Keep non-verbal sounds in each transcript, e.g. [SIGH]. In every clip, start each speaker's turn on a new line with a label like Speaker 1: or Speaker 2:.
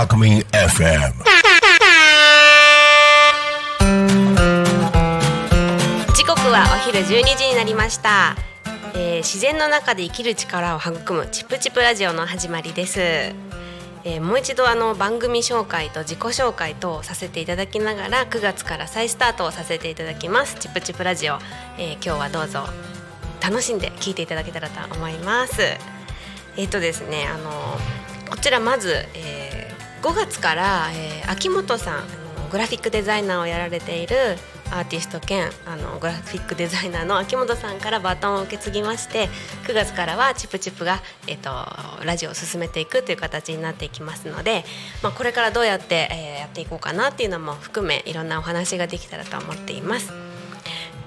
Speaker 1: Alchemy FM.
Speaker 2: 時刻はお昼12時になりました、えー自然の中で生きる力を育むチップチップラジオの始まりです、えーもう一度あの番組紹介と自己紹介とさせていただきながら9月から再スタートをさせていただきます。チップチップラジオ、えー今日はどうぞ。楽しんで聞いていただけたらと思います。えっ、とですねあのこちらまず、えー5月から、えー秋元さんあのグラフィックデザイナーをやられているアーティスト兼あのグラフィックデザイナーの秋元さんからバトンを受け継ぎまして9月からはチップチップが、えっとラジオを進めていくという形になっていきますので、まあ、これからどうやって、えーやっていこうかなっていうのも含めいろんなお話ができたらと思っています。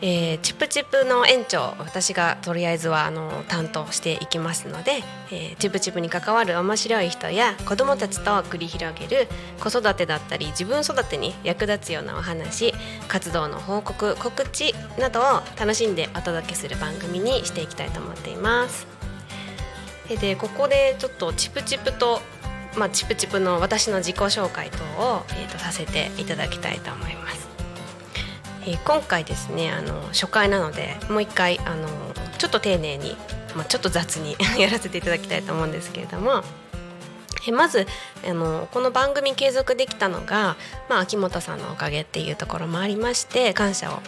Speaker 2: えーチップチップの園長私がとりあえずはあの担当していきますので、えーチップチップに関わる面白い人や子どもたちと繰り広げる子育てだったり自分育てに役立つようなお話活動の報告告知などを楽しんでお届けする番組にしていきたいと思っています。でここでちょっとチップチップと、まあ、チップチップの私の自己紹介等を、えー、とさせていただきたいと思います。えー今回ですねあの初回なのでもう一回あのちょっと丁寧に、まあ、ちょっと雑に [LAUGHS] やらせていただきたいと思うんですけれども。えまずあのこの番組継続できたのが、まあ、秋元さんのおかげっていうところもありまして感謝をあの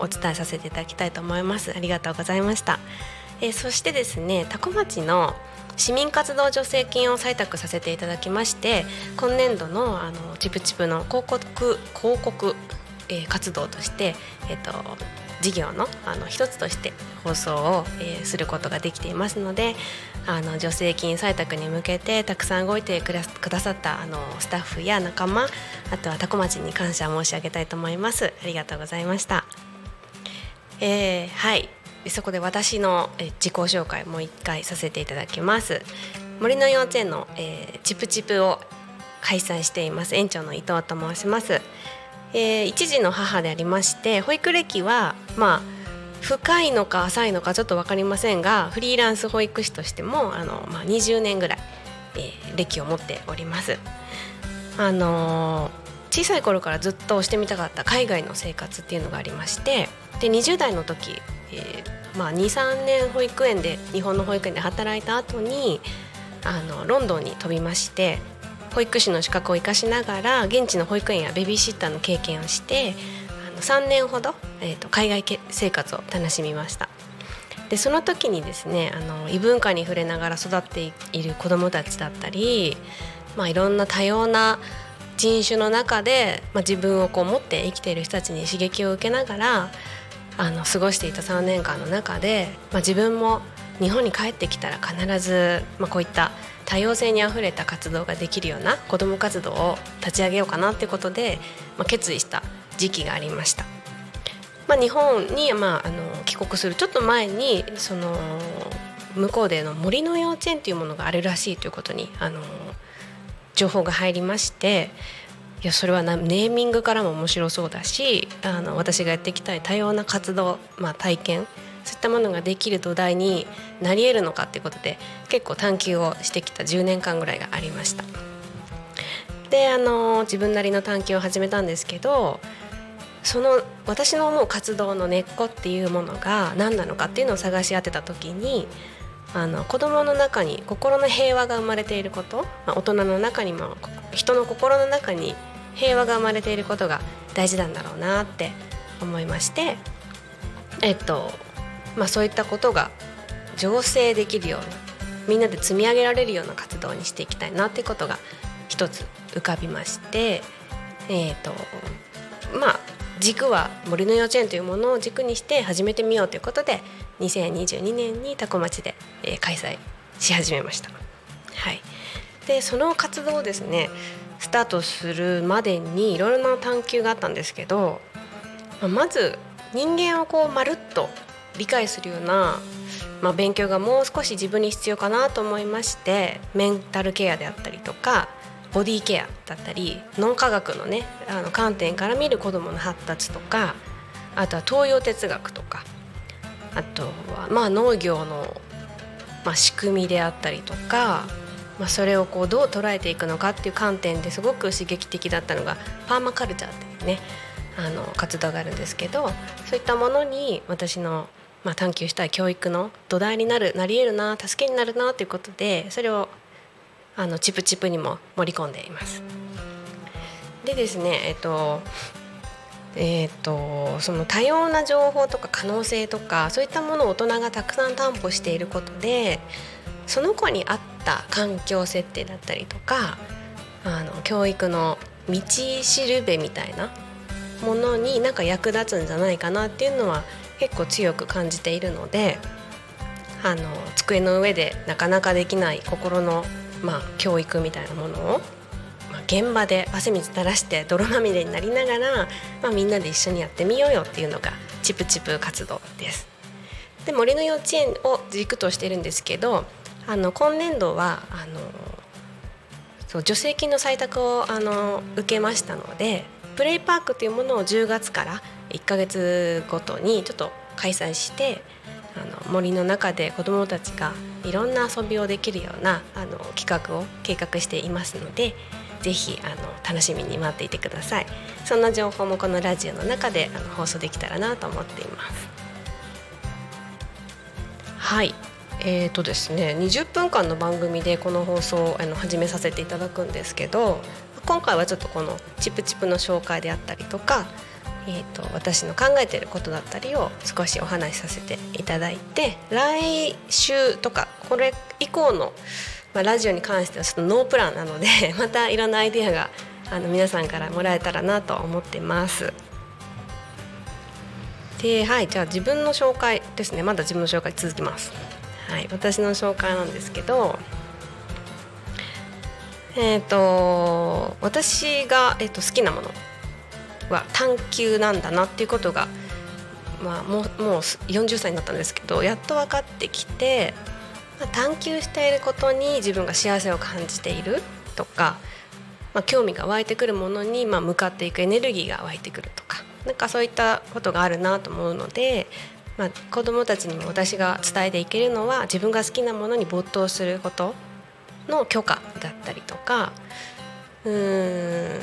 Speaker 2: お伝えさせていただきたいと思いますありがとうございましたえそしてですね多古町の市民活動助成金を採択させていただきまして今年度のあのチプチプの広告広告、えー活動として、えっと事業のあの一つとして放送を、えーすることができていますのであの助成金採択に向けてたくさん動いてくだくださったあのスタッフや仲間あとは多古町に感謝申し上げたいと思います。ありがとうございました。えーはい。そこで私のえ自己紹介もう一回させていただきます。森の幼稚園の、えーチプチプを開催しています。園長の伊藤と申します、えー一児の母でありまして保育歴はまあ深いのか浅いのかちょっと分かりませんがフリーランス保育士としてもあの、まあ、20年ぐらい、えー歴を持っております。あのー小さい頃からずっとしてみたかった海外の生活っていうのがありましてで20代の時、えーまあ、23年保育園で日本の保育園で働いた後にあのロンドンに飛びまして保育士の資格を生かしながら現地の保育園やベビーシッターの経験をしてあの3年ほど、えー、と海外生活を楽しみました。でその時にですねあの異文化に触れながら育っている子どもたちだったり、まあ、いろんな多様な人種の中で、まあ、自分をこう持って生きている人たちに刺激を受けながらあの過ごしていた3年間の中で、まあ、自分も日本に帰ってきたら必ず、まあ、こういった多様性にあふれた活動ができるような子ども活動を立ち上げようかなってことで、まあ、決意した時期がありました。まあ、日本に、まあ、あの帰国するちょっと前にその向こうでの森の幼稚園というものがあるらしいということにあの情報が入りましていやそれはネーミングからも面白そうだしあの私がやっていきたい多様な活動、まあ、体験そういったものができる土台になり得るのかってことで結構探求をしてきた10年間ぐらいがありました。であの自分なりの探求を始めたんですけどその私の思う活動の根っこっていうものが何なのかっていうのを探し当てた時にあの子どもの中に心の平和が生まれていること、まあ、大人の中にも人の心の中に平和が生まれていることが大事なんだろうなって思いましてえっとまあそういったことが醸成できるようなみんなで積み上げられるような活動にしていきたいなっていうことが一つ浮かびましてえっとまあ軸は森の幼稚園というものを軸にして始めてみようということで2022年に多古町で、えー開催し始めました。はい、でその活動をですねスタートするまでにいろいろな探求があったんですけどまあまず人間をこうまるっと理解するような、まあ、勉強がもう少し自分に必要かなと思いましてメンタルケアであったりとかボディケアだったり脳科学のねあの観点から見る子どもの発達とかあとは東洋哲学とかあとはまあ農業の、まあ、仕組みであったりとか、まあ、それをこうどう捉えていくのかっていう観点ですごく刺激的だったのがパーマカルチャーっていうねあの活動があるんですけどそういったものに私の、まあ、探求したい教育の土台になるなり得るな助けになるなということでそれをあのチプチプにも盛り込んでいます。でですねえっとえーと、その多様な情報とか可能性とかそういったものを大人がたくさん担保していることでその子に合った環境設定だったりとかあの教育の道しるべみたいなものになんか役立つんじゃないかなっていうのは結構強く感じているのであの机の上でなかなかできない心の、まあ、教育みたいなものをま現場で汗水垂らして泥まみれになりながら、まあ、みんなで一緒にやってみようよっていうのがチプチプ活動です。で森の幼稚園を軸としてるんですけどあの今年度はあのそう助成金の採択をあの受けましたのでプレイパークというものを10月から1ヶ月ごとにちょっと開催してあの森の中で子どもたちがいろんな遊びをできるようなあの企画を計画していますのでぜひあの楽しみに待っていてください。そんな情報もこのラジオの中であの放送できたらなと思っています。はい。えーとですね、20分間の番組でこの放送をあの始めさせていただくんですけど今回はちょっとこのチップチプの紹介であったりとか、えーと、私の考えてることだったりを少しお話しさせていただいて来週とかこれ以降のまあ、ラジオに関してはちょっとノープランなので [LAUGHS] またいろんなアイディアがあの皆さんからもらえたらなと思ってます。ではいじゃあ自分の紹介ですねまだ自分の紹介続きます。はい、私の紹介なんですけどえっ、ー、と私が、えーと、好きなものは探求なんだなっていうことが、まあ、もうもう40歳になったんですけどやっと分かってきてまあ、探求していることに自分が幸せを感じているとか、まあ、興味が湧いてくるものに、まあ、向かっていくエネルギーが湧いてくるとかなんかそういったことがあるなと思うので、まあ、子どもたちにも私が伝えていけるのは自分が好きなものに没頭することの許可だったりとかうん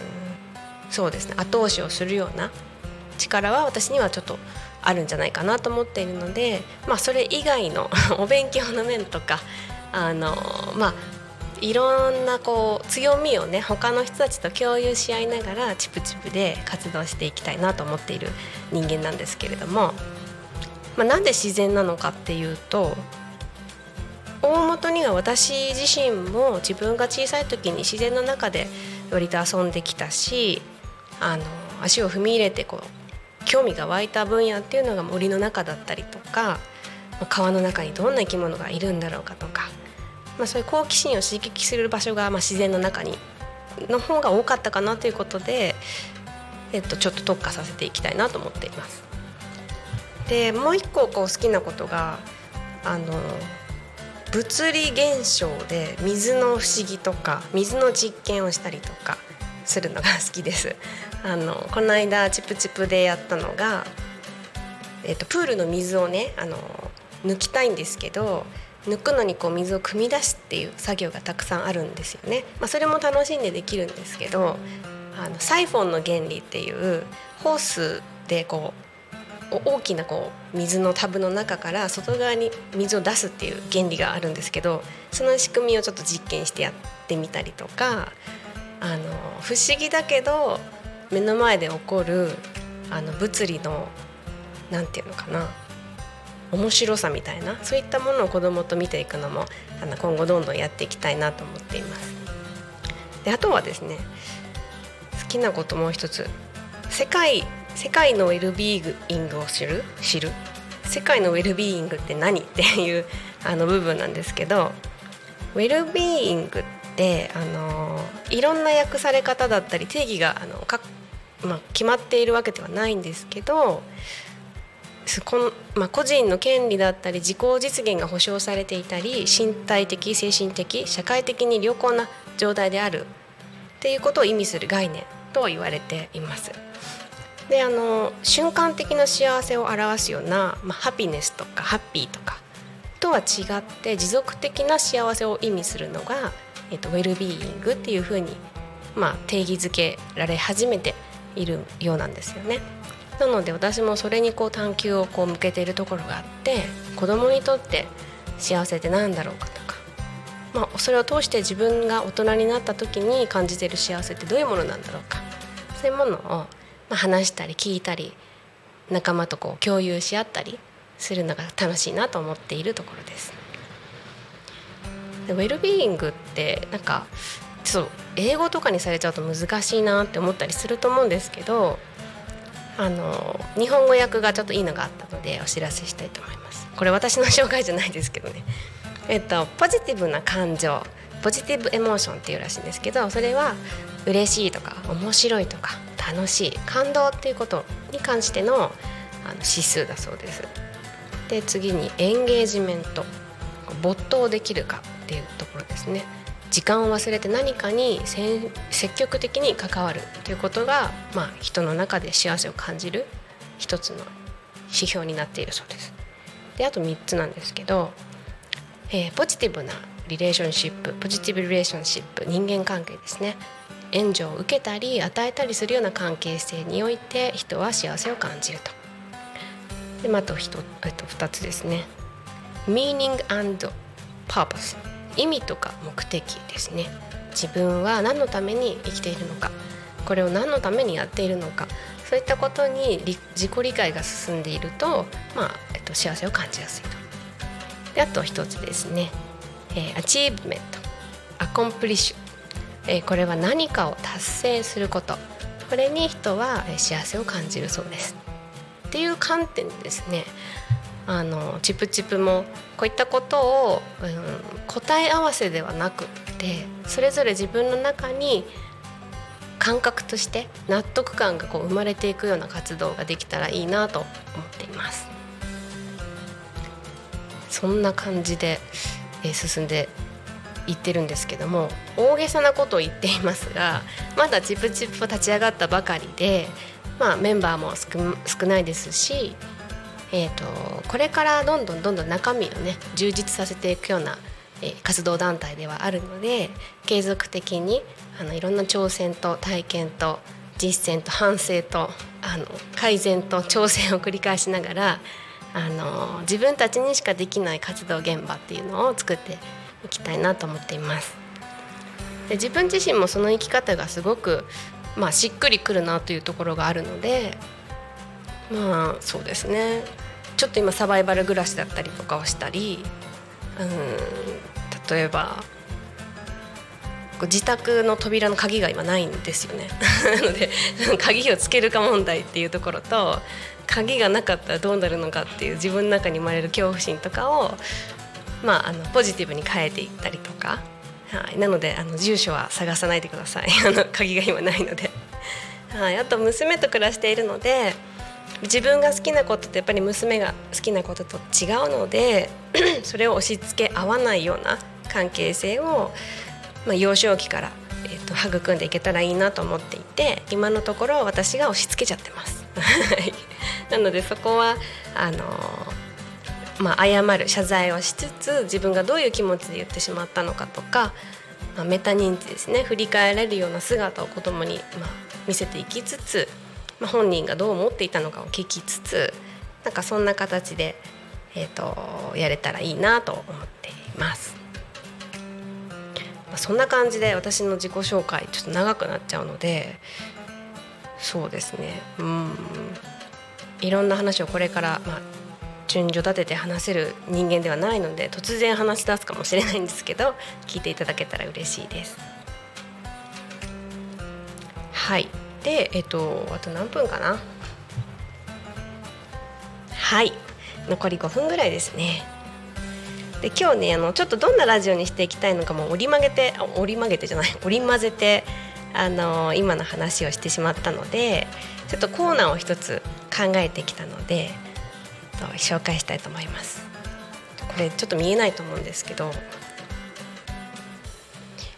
Speaker 2: そうですね。後押しをするような力は私にはちょっとあるんじゃないかなと思っているので、まあ、それ以外の [LAUGHS] お勉強の面とかあのまあいろんなこう強みをね他の人たちと共有し合いながらチプチプで活動していきたいなと思っている人間なんですけれども、まあ、なんで自然なのかっていうと大元には私自身も自分が小さい時に自然の中で割と遊んできたしあの足を踏み入れてこう興味が湧いた分野っていうのが森の中だったりとか川の中にどんな生き物がいるんだろうかとか、まあ、そういう好奇心を刺激する場所が、まあ、自然の中にの方が多かったかなということで、えっと、ちょっと特化させていきたいなと思っています。でもう一個こう好きなことがあの物理現象で水の不思議とか水の実験をしたりとかするのが好きです。あのこの間チプチプでやったのが、えーと、プールの水をねあの抜きたいんですけど抜くのにこう水を汲み出すっていう作業がたくさんあるんですよね。まあ、それも楽しんでできるんですけどあのサイフォンの原理っていうホースでこう大きなこう水のタブの中から外側に水を出すっていう原理があるんですけどその仕組みをちょっと実験してやってみたりとかあの不思議だけど目の前で起こるあの物理の何て言うのかな面白さみたいなそういったものを子どもと見ていくのもあの今後どんどんやっていきたいなと思っています。であとはですね好きなこともう一つ。世界世界のウェルビーイングを知る？知る？世界のウェルビーイングって何？っていうあの部分なんですけどウェルビーイングってあのいろんな訳され方だったり定義があのまあ、決まっているわけではないんですけどこの、まあ、個人の権利だったり自己実現が保障されていたり身体的精神的社会的に良好な状態であるっていうことを意味する概念と言われています。であの瞬間的な幸せを表すような、まあ、ハピネスとかハッピーとかとは違って持続的な幸せを意味するのが、えっと、ウェルビーイングっていうふうに、まあ、定義づけられ始めているようなんですよね。なので私もそれにこう探求をこう向けているところがあって子供にとって幸せって何だろうかとか、まあ、それを通して自分が大人になった時に感じている幸せってどういうものなんだろうかそういうものを、ま、話したり聞いたり仲間とこう共有し合ったりするのが楽しいなと思っているところです。でウェルビーイングってなんかちょっと英語とかにされちゃうと難しいなって思ったりすると思うんですけどあの日本語訳がちょっといいのがあったのでお知らせしたいと思います。これ私の紹介じゃないですけどね。えっとポジティブな感情ポジティブエモーションっていうらしいんですけどそれは嬉しいとか面白いとか楽しい感動っていうことに関してのあの指数だそうです。で次にエンゲージメント没頭できるかっていうところですね。時間を忘れて何かに積極的に関わるということが、まあ、人の中で幸せを感じる一つの指標になっているそうです。であと3つなんですけど、えー、ポジティブなリレーションシップポジティブリレーションシップ人間関係ですね援助を受けたり与えたりするような関係性において人は幸せを感じると。でまた 1, えっと2つですね Meaning and Purpose 意味とか目的ですね。自分は何のために生きているのか。これを何のためにやっているのか。そういったことに自己理解が進んでいると、まあえっと、幸せを感じやすいと。であと一つですね、えー、 achievement accomplish、えー、これは何かを達成すること。これに人は幸せを感じるそうです。っていう観点ですねあのちぷちぷもこういったことを、うん、答え合わせではなくてそれぞれ自分の中に感覚として納得感がこう生まれていくような活動ができたらいいなと思っています。そんな感じで、え進んでいってるんですけども大げさなことを言っていますがまだチップチップ立ち上がったばかりで、まあ、メンバーも少ないですしえーと、これからどんどんどんどん中身をね充実させていくような、えー、活動団体ではあるので継続的にあのいろんな挑戦と体験と実践と反省とあの改善と挑戦を繰り返しながらあの自分たちにしかできない活動現場っていうのを作っていきたいなと思っています。で自分自身もその生き方がすごく、まあ、しっくりくるなというところがあるのでまあそうですね。ちょっと今サバイバル暮らしだったりとかをしたりうん例えば自宅の扉の鍵が今ないんですよね。[LAUGHS] なので鍵をつけるか問題っていうところと鍵がなかったらどうなるのかっていう自分の中に生まれる恐怖心とかを、まあ、あのポジティブに変えていったりとか、はい、なのであの住所は探さないでください。[LAUGHS] あの鍵が今ないので、はい、あと娘と暮らしているので自分が好きなことってやっぱり娘が好きなことと違うので [CLEARS THROAT] それを押し付け合わないような関係性を、まあ、幼少期から、えーと、育んでいけたらいいなと思っていて今のところ私が押し付けちゃってます。[LAUGHS] なのでそこはあのまあ、謝る謝罪をしつつ自分がどういう気持ちで言ってしまったのかとか、まあ、メタ認知ですね振り返れるような姿を子供にまに、見せていきつつまあ、本人がどう思っていたのかを聞きつつなんかそんな形で、えーと、やれたらいいなと思っています。まあ、そんな感じで私の自己紹介ちょっと長くなっちゃうのでそうですねうんいろんな話をこれから、まあ、順序立てて話せる人間ではないので突然話し出すかもしれないんですけど聞いていただけたら嬉しいです。はいでえっとあと何分かな。はい。残り5分ぐらいですね。で今日ねあのちょっとどんなラジオにしていきたいのかも折り曲げて折り曲げてじゃない [LAUGHS] 折り混ぜてあの今の話をしてしまったのでちょっとコーナーを一つ考えてきたので紹介したいと思います。これちょっと見えないと思うんですけど。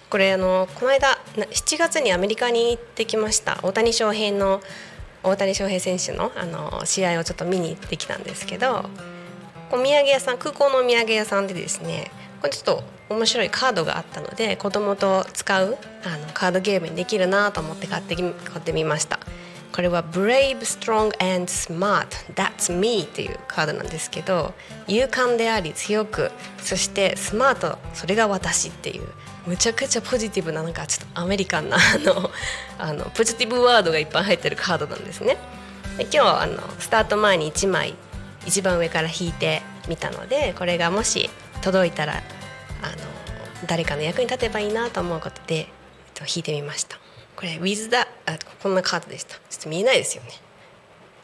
Speaker 2: これあのこの間7月にアメリカに行ってきました。大谷翔平の大谷翔平選手のあの試合をちょっと見に行ってきたんですけどお土産屋さん空港のお土産屋さんでですねこれちょっと面白いカードがあったので子供と使うあのカードゲームにできるなと思って買って買ってみました。これは Brave, Strong and Smart That's Me っていうカードなんですけど勇敢であり強くそしてスマートそれが私っていうむちゃくちゃポジティブななんかちょっとアメリカンな [LAUGHS] あのあのポジティブワードがいっぱい入ってるカードなんですね。で今日あのスタート前に1枚一番上から引いてみたのでこれがもし届いたらあの誰かの役に立てばいいなと思うことで、えっと、引いてみました。これ With the あこんなカードでした。ちょっと見えないですよね。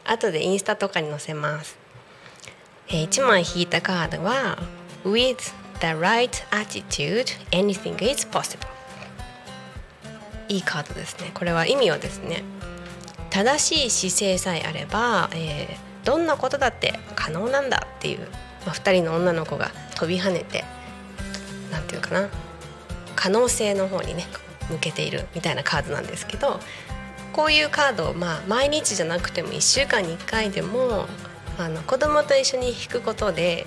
Speaker 2: 後でインスタとかに載せます、えー、1枚引いたカードは With the right attitude anything is possible. いいカードですね。これは意味はですね。正しい姿勢さえあれば、えーどんなことだって可能なんだっていう、まあ、2人の女の子が飛び跳ねて何て言うかな。可能性の方にね向けているみたいなカードなんですけどこういうカードをまあ毎日じゃなくても1週間に1回でもあの子供と一緒に引くことで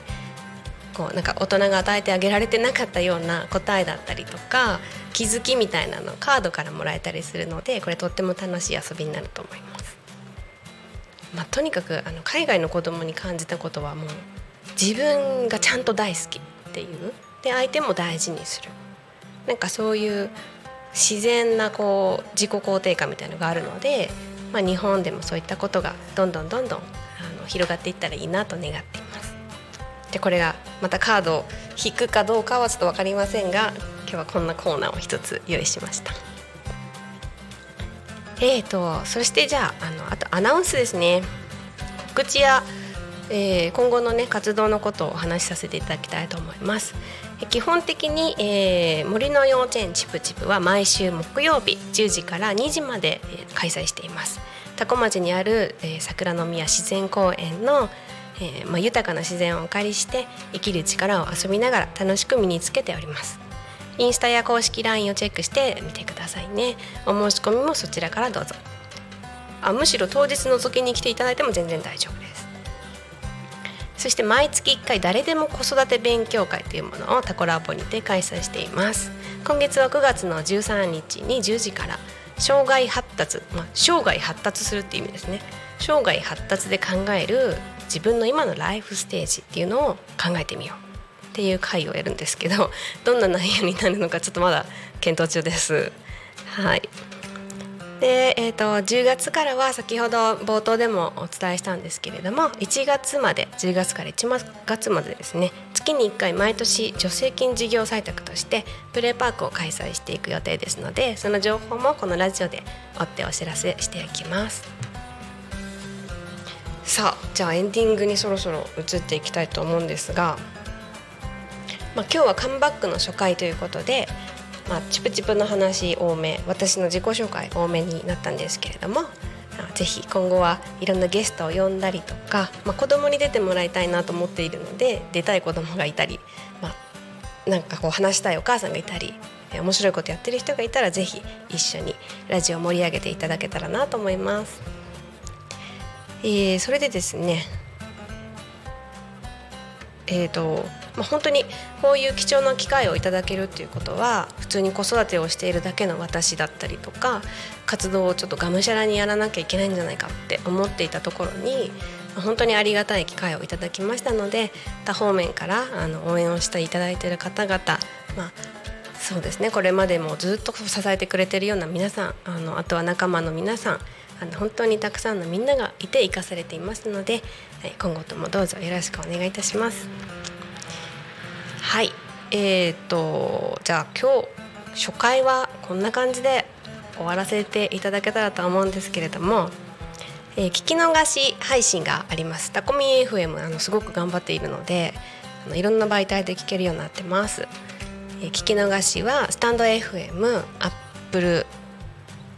Speaker 2: こうなんか大人が与えてあげられてなかったような答えだったりとか気づきみたいなのをカードからもらえたりするのでこれとっても楽しい遊びになると思います。まあ、とにかくあの海外の子供に感じたことはもう自分がちゃんと大好きっていうで相手も大事にするなんかそういう自然なこう自己肯定感みたいのがあるので、まあ、日本でもそういったことがどんどんどんどんあの広がっていったらいいなと願っています。でこれがまたカードを引くかどうかはちょっと分かりませんが今日はこんなコーナーを一つ用意しました。えーと、そしてじゃああのあとアナウンスですね。告知や、えー、今後のね活動のことをお話しさせていただきたいと思います。基本的に、えー、森の幼稚園チプチプは毎週木曜日10時から2時まで、えー、開催しています。多古町にある、えー、桜の宮自然公園の、えーまあ、豊かな自然をお借りして生きる力を遊びながら楽しく身につけております。インスタや公式 LINE をチェックしてみてくださいね。お申し込みもそちらからどうぞ。あむしろ当日覗きに来ていただいても全然大丈夫です。そして毎月1回誰でも子育て勉強会というものをタコラボにて開催しています。今月は9月の13日に10時から障害発達、まあ、生涯発達するっていう意味ですね。生涯発達で考える自分の今のライフステージっていうのを考えてみようっていう回をやるんですけど [LAUGHS] どんな内容になるのかちょっとまだ検討中です。はいで、えーと、10月からは先ほど冒頭でもお伝えしたんですけれども1月まで10月から1月までですね月に1回毎年助成金事業採択としてプレーパークを開催していく予定ですのでその情報もこのラジオで追ってお知らせしていきますさあじゃあエンディングにそろそろ移っていきたいと思うんですがまあ、今日はカムバックの初回ということで、まあ、チプチプの話多め私の自己紹介多めになったんですけれどもぜひ今後はいろんなゲストを呼んだりとか、まあ、子供に出てもらいたいなと思っているので出たい子供がいたり、まあ、なんかこう話したいお母さんがいたり面白いことやってる人がいたらぜひ一緒にラジオ盛り上げていただけたらなと思います。えー、それでですねえーとまあ、本当にこういう貴重な機会をいただけるっていうことは普通に子育てをしているだけの私だったりとか活動をちょっとがむしゃらにやらなきゃいけないんじゃないかって思っていたところに本当にありがたい機会をいただきましたので他方面からあの応援をしていただいている方々、まあ、そうですねこれまでもずっと支えてくれてるような皆さんあのあとは仲間の皆さんあの本当にたくさんのみんながいて生かされていますので今後ともどうぞよろしくお願いいたします。はいえーとじゃあ今日初回はこんな感じで終わらせていただけたらと思うんですけれども、えー、聞き逃し配信があります。タコミ FM あのすごく頑張っているのであのいろんな媒体で聞けるようになってます、えー、聞き逃しはスタンド FM アップル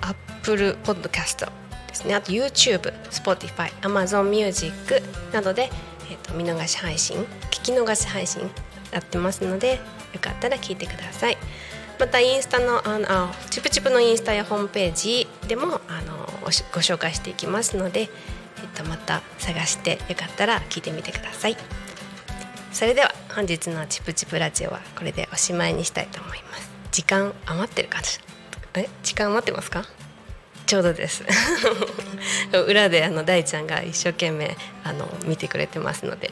Speaker 2: アップルポッドキャスト。ですね。あと YouTube、Spotify、Amazon Music などで、えーと見逃し配信聞き逃し配信やってますのでよかったら聞いてください。またインスタのあのあチプチプのインスタやホームページでもあのご紹介していきますので、えっと、また探してよかったら聞いてみてください。それでは本日のチプチプラジオはこれでおしまいにしたいと思います。時間余ってるかえ？時間余ってますか？ちょうどです。[LAUGHS] 裏であの大ちゃんが一生懸命あの見てくれてますので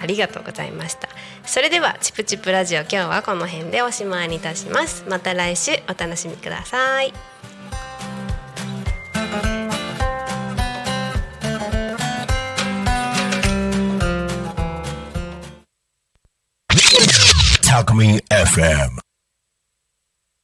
Speaker 2: ありがとうございました。それではチプチプラジオ今日はこの辺でおしまいにいたします。また来週お楽しみください。
Speaker 1: Talk Me FM.